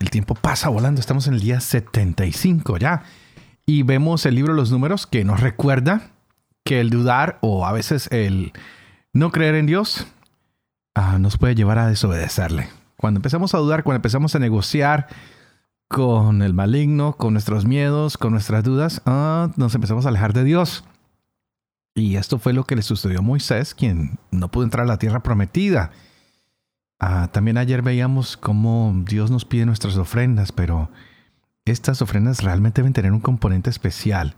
el tiempo pasa volando, estamos en el día 75 ya. Y vemos el libro los números que nos recuerda que el dudar o a veces el no creer en Dios ah, nos puede llevar a desobedecerle. Cuando empezamos a dudar, cuando empezamos a negociar con el maligno, con nuestros miedos, con nuestras dudas, ah, nos empezamos a alejar de Dios. Y esto fue lo que le sucedió a Moisés, quien no pudo entrar a la tierra prometida. Ah, también ayer veíamos cómo Dios nos pide nuestras ofrendas, pero estas ofrendas realmente deben tener un componente especial.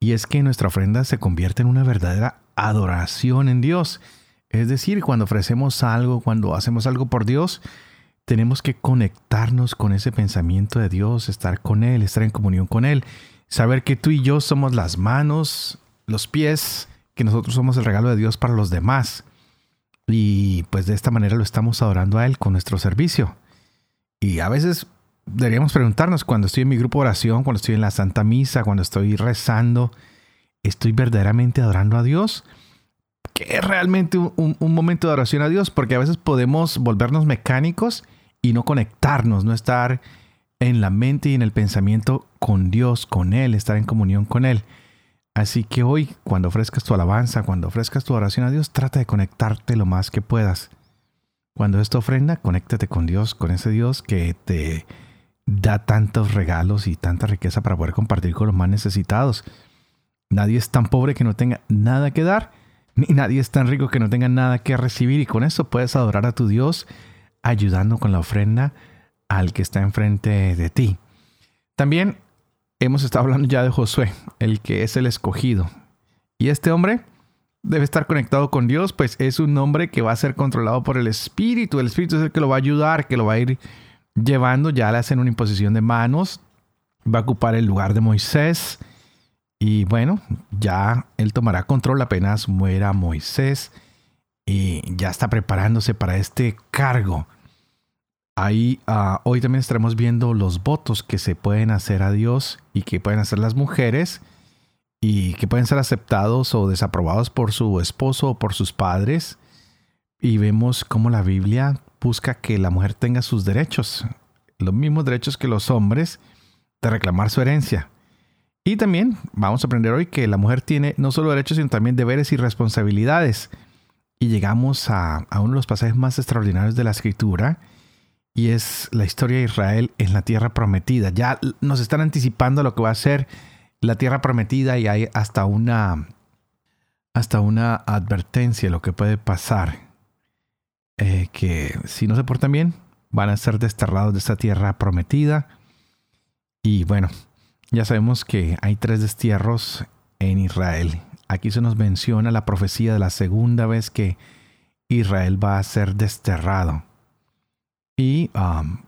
Y es que nuestra ofrenda se convierte en una verdadera adoración en Dios. Es decir, cuando ofrecemos algo, cuando hacemos algo por Dios, tenemos que conectarnos con ese pensamiento de Dios, estar con Él, estar en comunión con Él, saber que tú y yo somos las manos, los pies, que nosotros somos el regalo de Dios para los demás. Y pues de esta manera lo estamos adorando a Él con nuestro servicio. Y a veces deberíamos preguntarnos cuando estoy en mi grupo de oración, cuando estoy en la Santa Misa, cuando estoy rezando, ¿estoy verdaderamente adorando a Dios? ¿Qué es realmente un, momento de oración a Dios? Porque a veces podemos volvernos mecánicos y no conectarnos, no estar en la mente y en el pensamiento con Dios, con Él, estar en comunión con Él. Así que hoy, cuando ofrezcas tu alabanza, cuando ofrezcas tu oración a Dios, trata de conectarte lo más que puedas. Cuando es tu ofrenda, conéctate con Dios, con ese Dios que te da tantos regalos y tanta riqueza para poder compartir con los más necesitados. Nadie es tan pobre que no tenga nada que dar, ni nadie es tan rico que no tenga nada que recibir. Y con eso puedes adorar a tu Dios ayudando con la ofrenda al que está enfrente de ti. También hemos estado hablando ya de Josué, el que es el escogido. Y este hombre debe estar conectado con Dios, pues es un hombre que va a ser controlado por el Espíritu. El Espíritu es el que lo va a ayudar, que lo va a ir llevando. Ya le hacen una imposición de manos. Va a ocupar el lugar de Moisés. Y bueno, ya él tomará control apenas muera Moisés. Y ya está preparándose para este cargo. Ahí ah, hoy también estaremos viendo los votos que se pueden hacer a Dios y que pueden hacer las mujeres y que pueden ser aceptados o desaprobados por su esposo o por sus padres. Y vemos cómo la Biblia busca que la mujer tenga sus derechos, los mismos derechos que los hombres de reclamar su herencia. Y también vamos a aprender hoy que la mujer tiene no solo derechos, sino también deberes y responsabilidades. Y llegamos a, a uno de los pasajes más extraordinarios de la escritura, y es la historia de Israel en la tierra prometida. Ya nos están anticipando lo que va a ser la tierra prometida y hay hasta una hasta una advertencia de lo que puede pasar. Eh, que si no se portan bien, van a ser desterrados de esa tierra prometida. Y bueno, ya sabemos que hay tres destierros en Israel. Aquí se nos menciona la profecía de la segunda vez que Israel va a ser desterrado. Y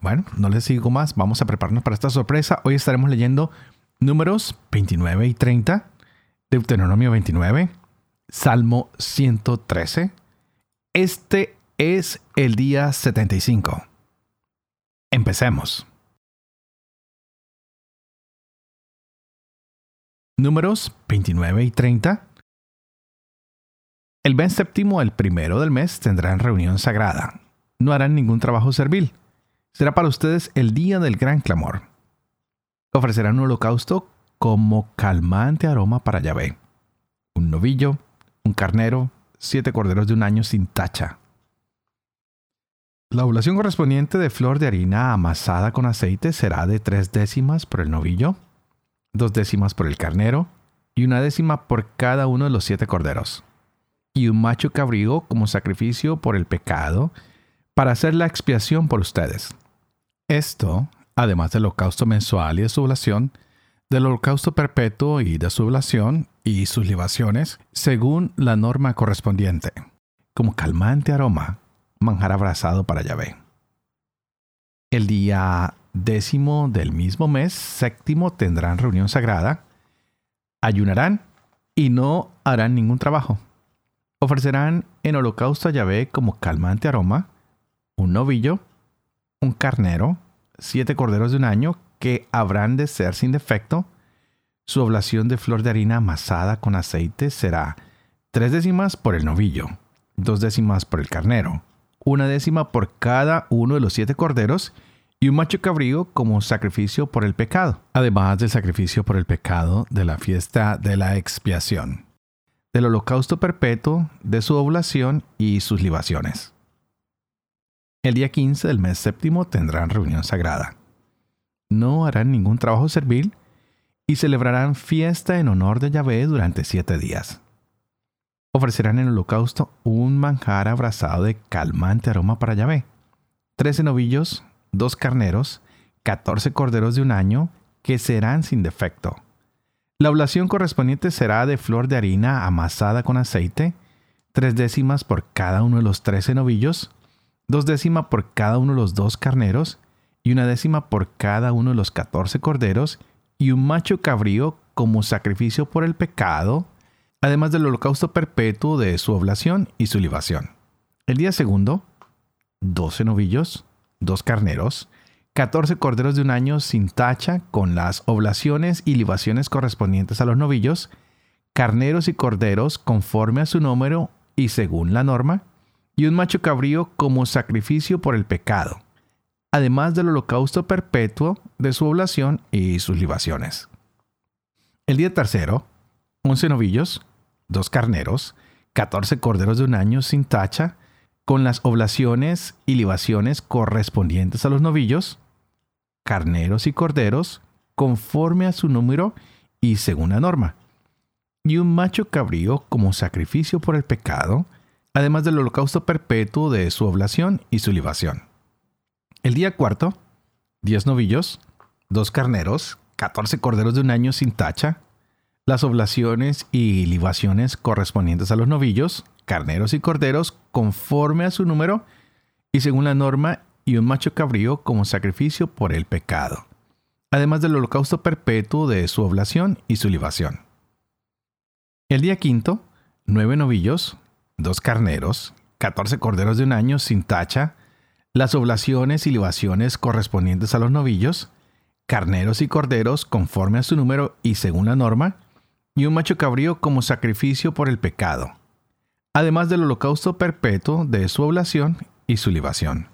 bueno, no les sigo más, vamos a prepararnos para esta sorpresa. Hoy estaremos leyendo números 29 y 30, Deuteronomio 29, Salmo 113. Este es el día 75. Empecemos. Números 29 y 30. El mes séptimo, el primero del mes, tendrán reunión sagrada no harán ningún trabajo servil. Será para ustedes el día del gran clamor. Ofrecerán un holocausto como calmante aroma para Yahvé. Un novillo, un carnero, siete corderos de un año sin tacha. La oblación correspondiente de flor de harina amasada con aceite será de tres décimas por el novillo, dos décimas por el carnero y una décima por cada uno de los siete corderos. Y un macho cabrío como sacrificio por el pecado para hacer la expiación por ustedes. Esto, además del holocausto mensual y de su oblación, del holocausto perpetuo y de su oblación y sus libaciones, según la norma correspondiente, como calmante aroma, manjar abrazado para Yahvé. El día décimo del mismo mes, séptimo, tendrán reunión sagrada, ayunarán y no harán ningún trabajo. Ofrecerán en holocausto a Yahvé como calmante aroma, un novillo, un carnero, siete corderos de un año que habrán de ser sin defecto. Su oblación de flor de harina amasada con aceite será tres décimas por el novillo, dos décimas por el carnero, una décima por cada uno de los siete corderos y un macho cabrío como sacrificio por el pecado, además del sacrificio por el pecado de la fiesta de la expiación, del holocausto perpetuo, de su oblación y sus libaciones. El día 15 del mes séptimo tendrán reunión sagrada. No harán ningún trabajo servil y celebrarán fiesta en honor de Yahvé durante siete días. Ofrecerán en el holocausto un manjar abrazado de calmante aroma para Yahvé, trece novillos, dos carneros, catorce corderos de un año, que serán sin defecto. La oblación correspondiente será de flor de harina amasada con aceite, tres décimas por cada uno de los trece novillos, dos décimas por cada uno de los dos carneros y una décima por cada uno de los catorce corderos y un macho cabrío como sacrificio por el pecado, además del holocausto perpetuo de su oblación y su libación. El día segundo, doce novillos, dos carneros, catorce corderos de un año sin tacha con las oblaciones y libaciones correspondientes a los novillos, carneros y corderos conforme a su número y según la norma, y un macho cabrío como sacrificio por el pecado, además del holocausto perpetuo de su oblación y sus libaciones. El día tercero, once novillos, dos carneros, catorce corderos de un año sin tacha, con las oblaciones y libaciones correspondientes a los novillos, carneros y corderos, conforme a su número y según la norma, y un macho cabrío como sacrificio por el pecado, además del holocausto perpetuo de su oblación y su libación. El día cuarto, diez novillos, dos carneros, catorce corderos de un año sin tacha, las oblaciones y libaciones correspondientes a los novillos, carneros y corderos conforme a su número y según la norma y un macho cabrío como sacrificio por el pecado, además del holocausto perpetuo de su oblación y su libación. El día quinto, nueve novillos, dos carneros, catorce corderos de un año sin tacha, las oblaciones y libaciones correspondientes a los novillos, carneros y corderos conforme a su número y según la norma, y un macho cabrío como sacrificio por el pecado, además del holocausto perpetuo de su oblación y su libación.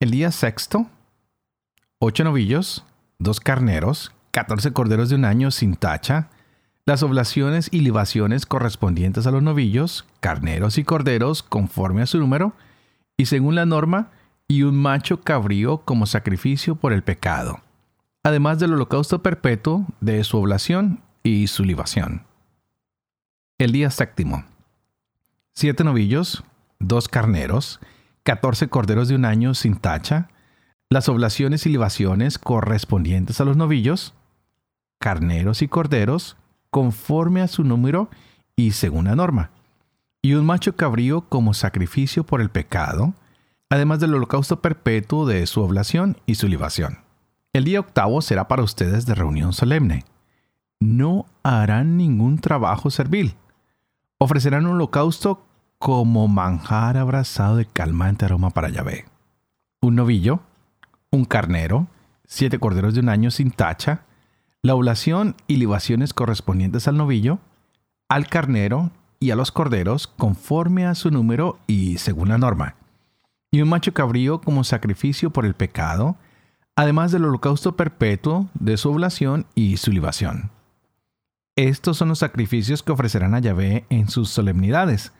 El día sexto, ocho novillos, dos carneros, catorce corderos de un año sin tacha, las oblaciones y libaciones correspondientes a los novillos, carneros y corderos conforme a su número, y según la norma, y un macho cabrío como sacrificio por el pecado, además del holocausto perpetuo de su oblación y su libación. El día séptimo. Siete novillos, dos carneros, catorce corderos de un año sin tacha, las oblaciones y libaciones correspondientes a los novillos, carneros y corderos, conforme a su número y según la norma, y un macho cabrío como sacrificio por el pecado, además del holocausto perpetuo de su oblación y su libación. El día octavo será para ustedes de reunión solemne. No harán ningún trabajo servil. Ofrecerán un holocausto como manjar abrazado de calmante aroma para Yahvé. Un novillo, un carnero, siete corderos de un año sin tacha, la oblación y libaciones correspondientes al novillo, al carnero y a los corderos conforme a su número y según la norma, y un macho cabrío como sacrificio por el pecado, además del holocausto perpetuo de su oblación y su libación. Estos son los sacrificios que ofrecerán a Yahvé en sus solemnidades,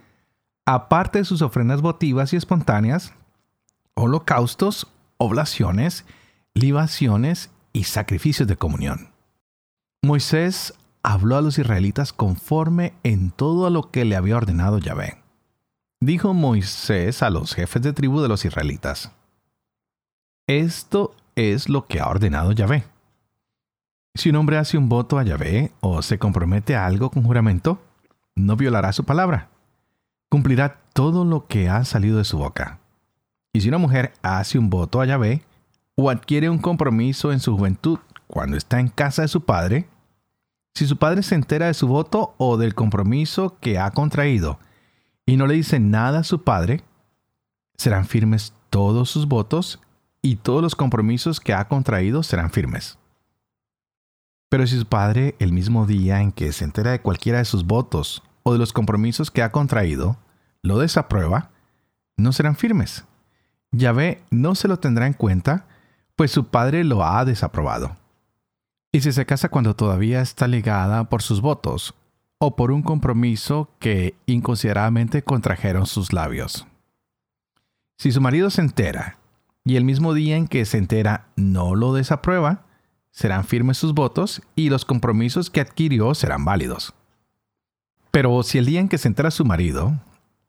aparte de sus ofrendas votivas y espontáneas, holocaustos, oblaciones, libaciones y sacrificios de comunión. Moisés habló a los israelitas conforme en todo a lo que le había ordenado Yahvé. Dijo Moisés a los jefes de tribu de los israelitas, Esto es lo que ha ordenado Yahvé. Si un hombre hace un voto a Yahvé o se compromete a algo con juramento, no violará su palabra. Cumplirá todo lo que ha salido de su boca. Y si una mujer hace un voto a Yahvé, o adquiere un compromiso en su juventud cuando está en casa de su padre, si su padre se entera de su voto o del compromiso que ha contraído y no le dice nada a su padre, serán firmes todos sus votos y todos los compromisos que ha contraído serán firmes. Pero si su padre, el mismo día en que se entera de cualquiera de sus votos o de los compromisos que ha contraído, lo desaprueba, no serán firmes. Yahvé no se lo tendrá en cuenta, pues su padre lo ha desaprobado. Y si se casa cuando todavía está ligada por sus votos o por un compromiso que inconsideradamente contrajeron sus labios. Si su marido se entera y el mismo día en que se entera no lo desaprueba, serán firmes sus votos y los compromisos que adquirió serán válidos. Pero si el día en que se entera su marido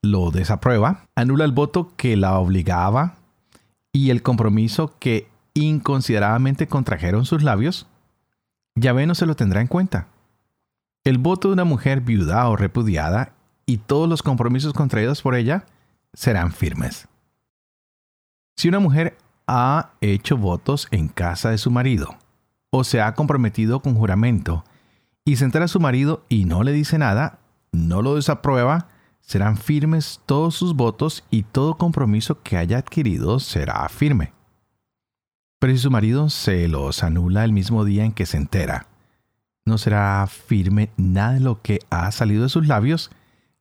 lo desaprueba, anula el voto que la obligaba y el compromiso que inconsideradamente contrajeron sus labios, Yahvé no se lo tendrá en cuenta. El voto de una mujer viuda o repudiada y todos los compromisos contraídos por ella serán firmes. Si una mujer ha hecho votos en casa de su marido o se ha comprometido con juramento y se entera a su marido y no le dice nada, no lo desaprueba, serán firmes todos sus votos y todo compromiso que haya adquirido será firme. Pero si su marido se los anula el mismo día en que se entera, no será firme nada de lo que ha salido de sus labios,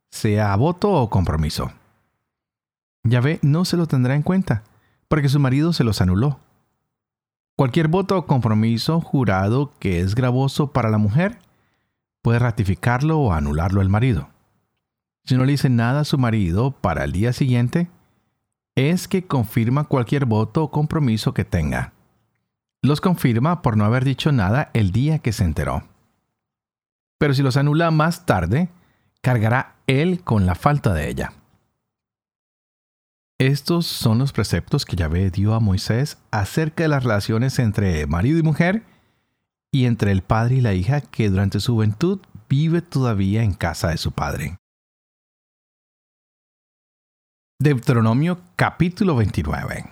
sea voto o compromiso. Yahvé no se lo tendrá en cuenta, porque su marido se los anuló. Cualquier voto o compromiso jurado que es gravoso para la mujer, puede ratificarlo o anularlo el marido. Si no le dice nada a su marido para el día siguiente, es que confirma cualquier voto o compromiso que tenga. Los confirma por no haber dicho nada el día que se enteró. Pero si los anula más tarde, cargará él con la falta de ella. Estos son los preceptos que Yahvé dio a Moisés acerca de las relaciones entre marido y mujer y entre el padre y la hija que durante su juventud vive todavía en casa de su padre. Deuteronomio capítulo 29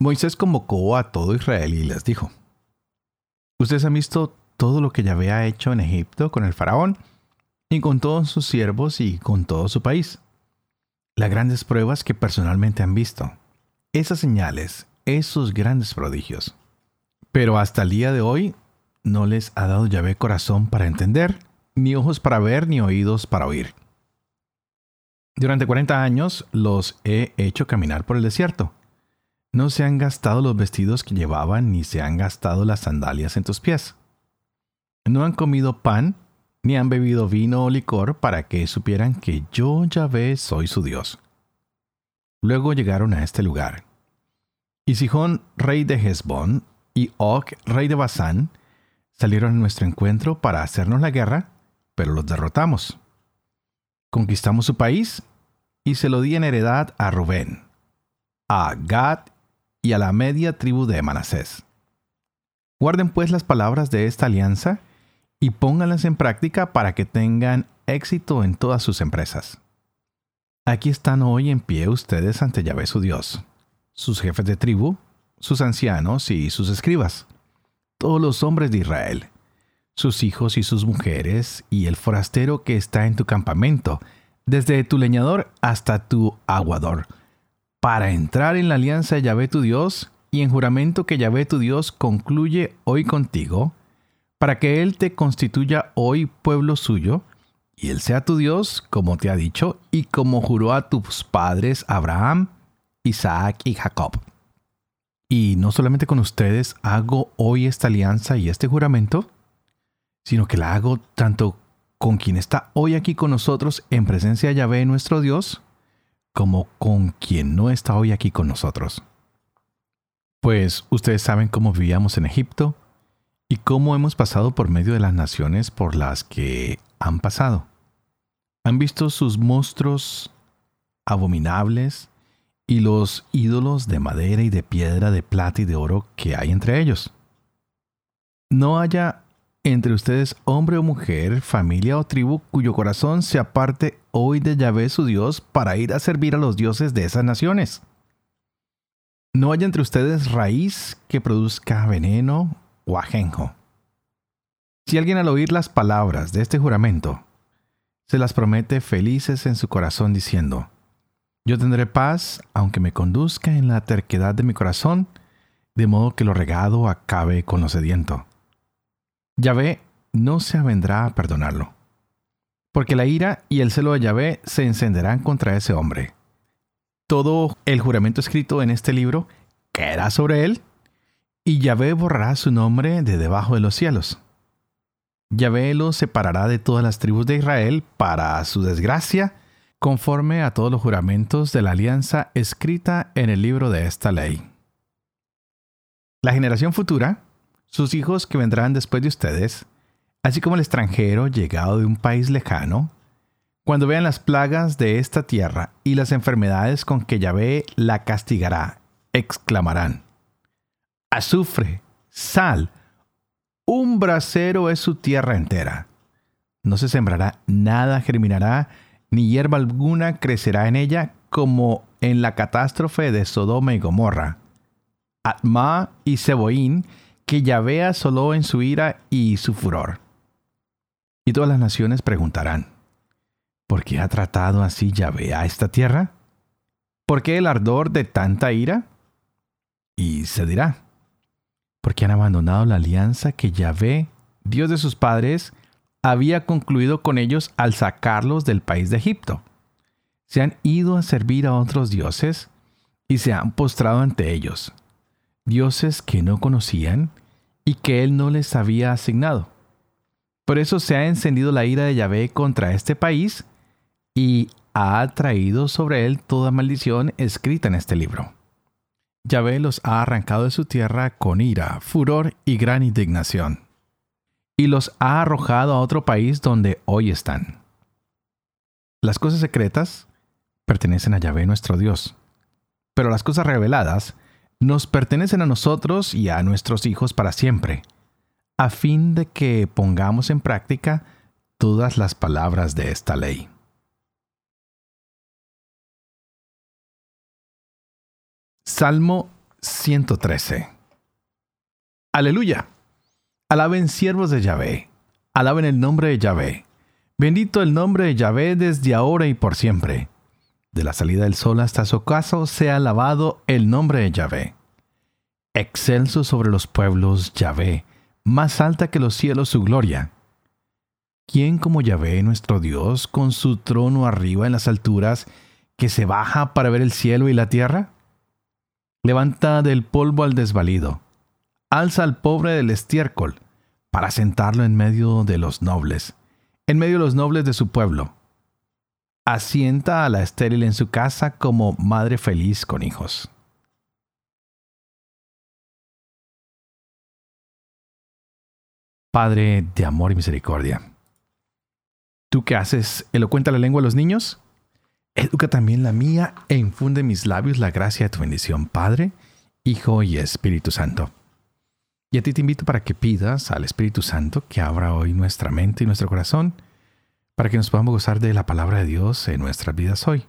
Moisés convocó a todo Israel y les dijo, Ustedes han visto todo lo que Yahvé ha hecho en Egipto con el faraón y con todos sus siervos y con todo su país. Las grandes pruebas que personalmente han visto, esas señales, esos grandes prodigios. Pero hasta el día de hoy no les ha dado Yahvé corazón para entender, ni ojos para ver, ni oídos para oír. Durante 40 años los he hecho caminar por el desierto. No se han gastado los vestidos que llevaban, ni se han gastado las sandalias en tus pies. No han comido pan, ni han bebido vino o licor para que supieran que yo Yahvé soy su Dios. Luego llegaron a este lugar. Y Sihón, rey de Hezbón, y Og, rey de Basán, salieron a nuestro encuentro para hacernos la guerra, pero los derrotamos. Conquistamos su país y se lo di en heredad a Rubén, a Gad y a la media tribu de Manasés. Guarden pues las palabras de esta alianza y pónganlas en práctica para que tengan éxito en todas sus empresas. Aquí están hoy en pie ustedes ante Yahvé su Dios, sus jefes de tribu, sus ancianos y sus escribas, todos los hombres de Israel, sus hijos y sus mujeres, y el forastero que está en tu campamento, desde tu leñador hasta tu aguador, para entrar en la alianza de Yahvé tu Dios y en juramento que Yahvé tu Dios concluye hoy contigo, para que Él te constituya hoy pueblo suyo, y Él sea tu Dios, como te ha dicho, y como juró a tus padres Abraham, Isaac y Jacob. Y no solamente con ustedes hago hoy esta alianza y este juramento, sino que la hago tanto con quien está hoy aquí con nosotros en presencia de Yahvé nuestro Dios, como con quien no está hoy aquí con nosotros. Pues ustedes saben cómo vivíamos en Egipto y cómo hemos pasado por medio de las naciones por las que han pasado. Han visto sus monstruos abominables y los ídolos de madera y de piedra, de plata y de oro que hay entre ellos. No haya entre ustedes hombre o mujer, familia o tribu cuyo corazón se aparte hoy de Yahvé su Dios para ir a servir a los dioses de esas naciones. no haya entre ustedes raíz que produzca veneno o ajenjo. Si alguien al oír las palabras de este juramento, se las promete felices en su corazón diciendo, yo tendré paz aunque me conduzca en la terquedad de mi corazón, de modo que lo regado acabe con lo sediento. Yahvé no se avendrá a perdonarlo, porque la ira y el celo de Yahvé se encenderán contra ese hombre. Todo el juramento escrito en este libro caerá sobre él, y Yahvé borrará su nombre de debajo de los cielos. Yahvé lo separará de todas las tribus de Israel para su desgracia, conforme a todos los juramentos de la alianza escrita en el libro de esta ley. La generación futura, sus hijos que vendrán después de ustedes, así como el extranjero llegado de un país lejano, cuando vean las plagas de esta tierra y las enfermedades con que Yahvé la castigará, exclamarán, azufre, sal, un brasero es su tierra entera. No se sembrará, nada germinará, ni hierba alguna crecerá en ella, como en la catástrofe de Sodoma y Gomorra. Atma y Seboín, que Yahvé asoló en su ira y su furor. Y todas las naciones preguntarán, ¿por qué ha tratado así Yahvé a esta tierra? ¿Por qué el ardor de tanta ira? Y se dirá, porque han abandonado la alianza que Yahvé, Dios de sus padres, había concluido con ellos al sacarlos del país de Egipto. Se han ido a servir a otros dioses y se han postrado ante ellos, dioses que no conocían y que él no les había asignado. Por eso se ha encendido la ira de Yahvé contra este país y ha traído sobre él toda maldición escrita en este libro. Yahvé los ha arrancado de su tierra con ira, furor y gran indignación, y los ha arrojado a otro país donde hoy están. Las cosas secretas pertenecen a Yahvé nuestro Dios, pero las cosas reveladas nos pertenecen a nosotros y a nuestros hijos para siempre, a fin de que pongamos en práctica todas las palabras de esta ley. Salmo 113. Aleluya. Alaben siervos de Yahvé. Alaben el nombre de Yahvé. Bendito el nombre de Yahvé desde ahora y por siempre. De la salida del sol hasta su ocaso sea alabado el nombre de Yahvé. Excelso sobre los pueblos Yahvé, más alta que los cielos su gloria. ¿Quién como Yahvé nuestro Dios, con su trono arriba en las alturas, que se baja para ver el cielo y la tierra? Levanta del polvo al desvalido. Alza al pobre del estiércol, para sentarlo en medio de los nobles, en medio de los nobles de su pueblo. Asienta a la estéril en su casa como madre feliz con hijos. Padre de amor y misericordia. ¿Tú qué haces? ¿Elocuenta la lengua a los niños? Educa también la mía e infunde en mis labios la gracia de tu bendición, Padre, Hijo y Espíritu Santo. Y a ti te invito para que pidas al Espíritu Santo que abra hoy nuestra mente y nuestro corazón para que nos podamos gozar de la palabra de Dios en nuestras vidas hoy.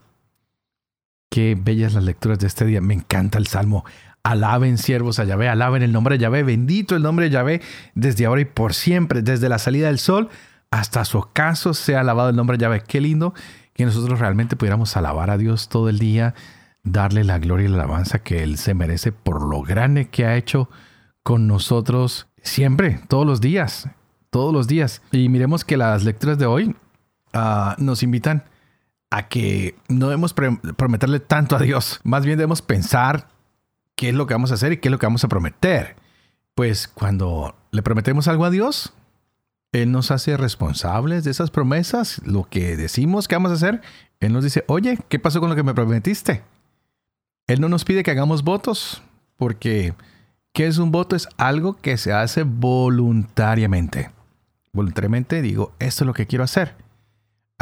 Qué bellas las lecturas de este día. Me encanta el Salmo. Alaben siervos a Yahvé, alaben el nombre de Yahvé, bendito el nombre de Yahvé desde ahora y por siempre, desde la salida del sol hasta su ocaso sea alabado el nombre de Yahvé. Qué lindo que nosotros realmente pudiéramos alabar a Dios todo el día, darle la gloria y la alabanza que Él se merece por lo grande que ha hecho con nosotros siempre, todos los días, todos los días. Y miremos que las lecturas de hoy nos invitan a que no debemos prometerle tanto a Dios, más bien debemos pensar qué es lo que vamos a hacer y qué es lo que vamos a prometer. Pues cuando le prometemos algo a Dios, él nos hace responsables de esas promesas, lo que decimos que vamos a hacer. Él nos dice, oye, ¿qué pasó con lo que me prometiste? Él no nos pide que hagamos votos, porque ¿qué es un voto? Es algo que se hace voluntariamente. Voluntariamente digo, esto es lo que quiero hacer.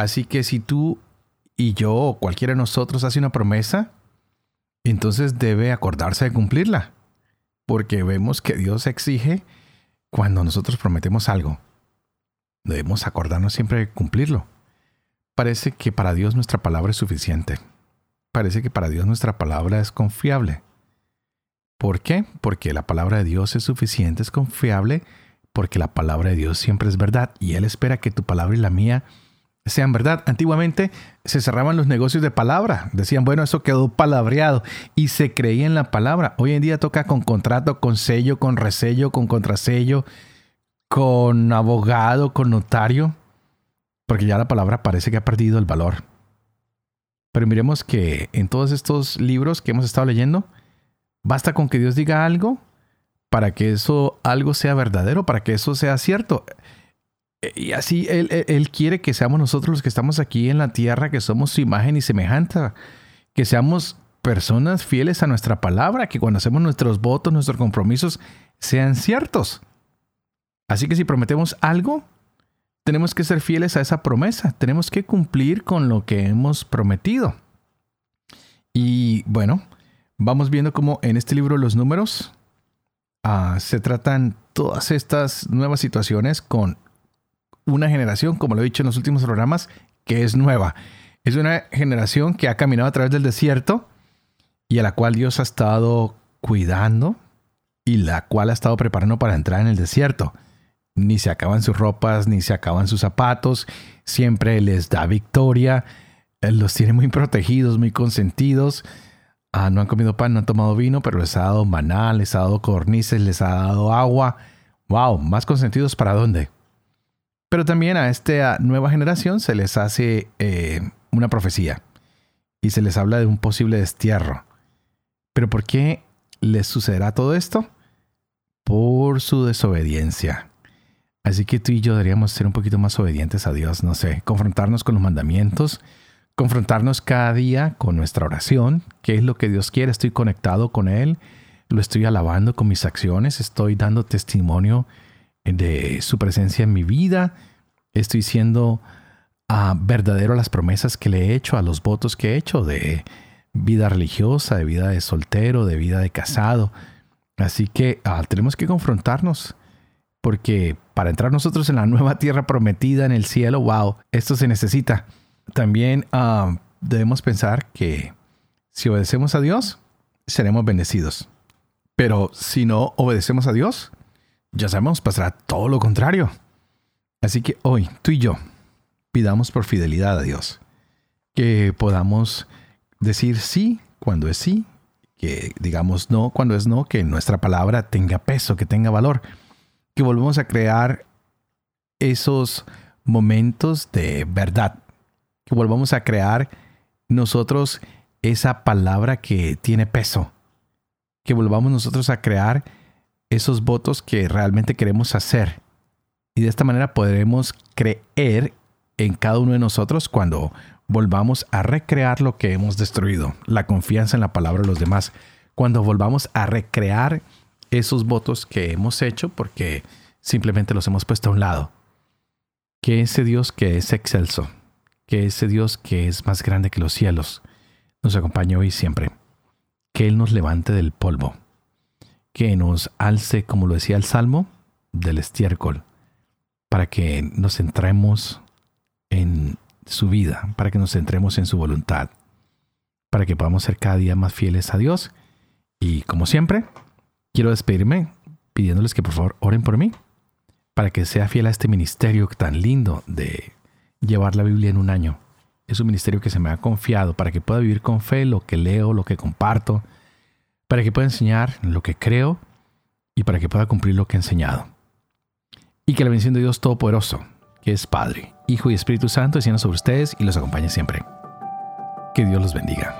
Así que si tú y yo o cualquiera de nosotros hace una promesa, entonces debe acordarse de cumplirla. Porque vemos que Dios exige cuando nosotros prometemos algo Debemos acordarnos siempre de cumplirlo. Parece que para Dios nuestra palabra es suficiente. Parece que para Dios nuestra palabra es confiable. ¿Por qué? Porque la palabra de Dios es suficiente, es confiable, porque la palabra de Dios siempre es verdad y Él espera que tu palabra y la mía sean verdad. Antiguamente se cerraban los negocios de palabra. Decían, bueno, eso quedó palabreado y se creía en la palabra. Hoy en día toca con contrato, con sello, con resello, con contrasello, con abogado, con notario, porque ya la palabra parece que ha perdido el valor. Pero miremos que en todos estos libros que hemos estado leyendo, basta con que Dios diga algo para que eso algo sea verdadero, para que eso sea cierto. Y así él, quiere que seamos nosotros los que estamos aquí en la tierra, que somos su imagen y semejanza, que seamos personas fieles a nuestra palabra, que cuando hacemos nuestros votos, nuestros compromisos, sean ciertos. Así que si prometemos algo, tenemos que ser fieles a esa promesa, tenemos que cumplir con lo que hemos prometido. Y bueno, vamos viendo cómo en este libro Los Números ah, se tratan todas estas nuevas situaciones con una generación, como lo he dicho en los últimos programas, que es nueva. Es una generación que ha caminado a través del desierto y a la cual Dios ha estado cuidando y la cual ha estado preparando para entrar en el desierto. Ni se acaban sus ropas, ni se acaban sus zapatos, siempre les da victoria, los tiene muy protegidos, muy consentidos. Ah, no han comido pan, no han tomado vino, pero les ha dado maná, les ha dado cornices, les ha dado agua. ¡Wow! ¿Más consentidos para dónde? Pero también a esta nueva generación se les hace eh, una profecía y se les habla de un posible destierro. ¿Pero por qué les sucederá todo esto? Por su desobediencia. Así que tú y yo deberíamos ser un poquito más obedientes a Dios, no sé, confrontarnos con los mandamientos, confrontarnos cada día con nuestra oración, qué es lo que Dios quiere, estoy conectado con Él, lo estoy alabando con mis acciones, estoy dando testimonio de su presencia en mi vida. Estoy siendo ah, verdadero a las promesas que le he hecho, a los votos que he hecho de vida religiosa, de vida de soltero, de vida de casado. Así que ah, tenemos que confrontarnos porque para entrar nosotros en la nueva tierra prometida en el cielo, wow, esto se necesita. También ah, debemos pensar que si obedecemos a Dios, seremos bendecidos. Pero si no obedecemos a Dios, ya sabemos, pasará todo lo contrario. Así que hoy, tú y yo, pidamos por fidelidad a Dios, que podamos decir sí cuando es sí, que digamos no cuando es no, que nuestra palabra tenga peso, que tenga valor, que volvamos a crear esos momentos de verdad, que volvamos a crear nosotros esa palabra que tiene peso, que volvamos nosotros a crear esos votos que realmente queremos hacer. Y de esta manera podremos creer en cada uno de nosotros cuando volvamos a recrear lo que hemos destruido, la confianza en la palabra de los demás, cuando volvamos a recrear esos votos que hemos hecho porque simplemente los hemos puesto a un lado. Que ese Dios que es excelso, que ese Dios que es más grande que los cielos, nos acompañe hoy siempre. Que Él nos levante del polvo que nos alce, como lo decía el Salmo, del estiércol, para que nos centremos en su vida, para que nos centremos en su voluntad, para que podamos ser cada día más fieles a Dios. Y como siempre, quiero despedirme pidiéndoles que por favor oren por mí, para que sea fiel a este ministerio tan lindo de llevar la Biblia en un año. Es un ministerio que se me ha confiado para que pueda vivir con fe lo que leo, lo que comparto, para que pueda enseñar lo que creo y para que pueda cumplir lo que he enseñado. Y que la bendición de Dios Todopoderoso, que es Padre, Hijo y Espíritu Santo, descienda sobre ustedes y los acompañe siempre. Que Dios los bendiga.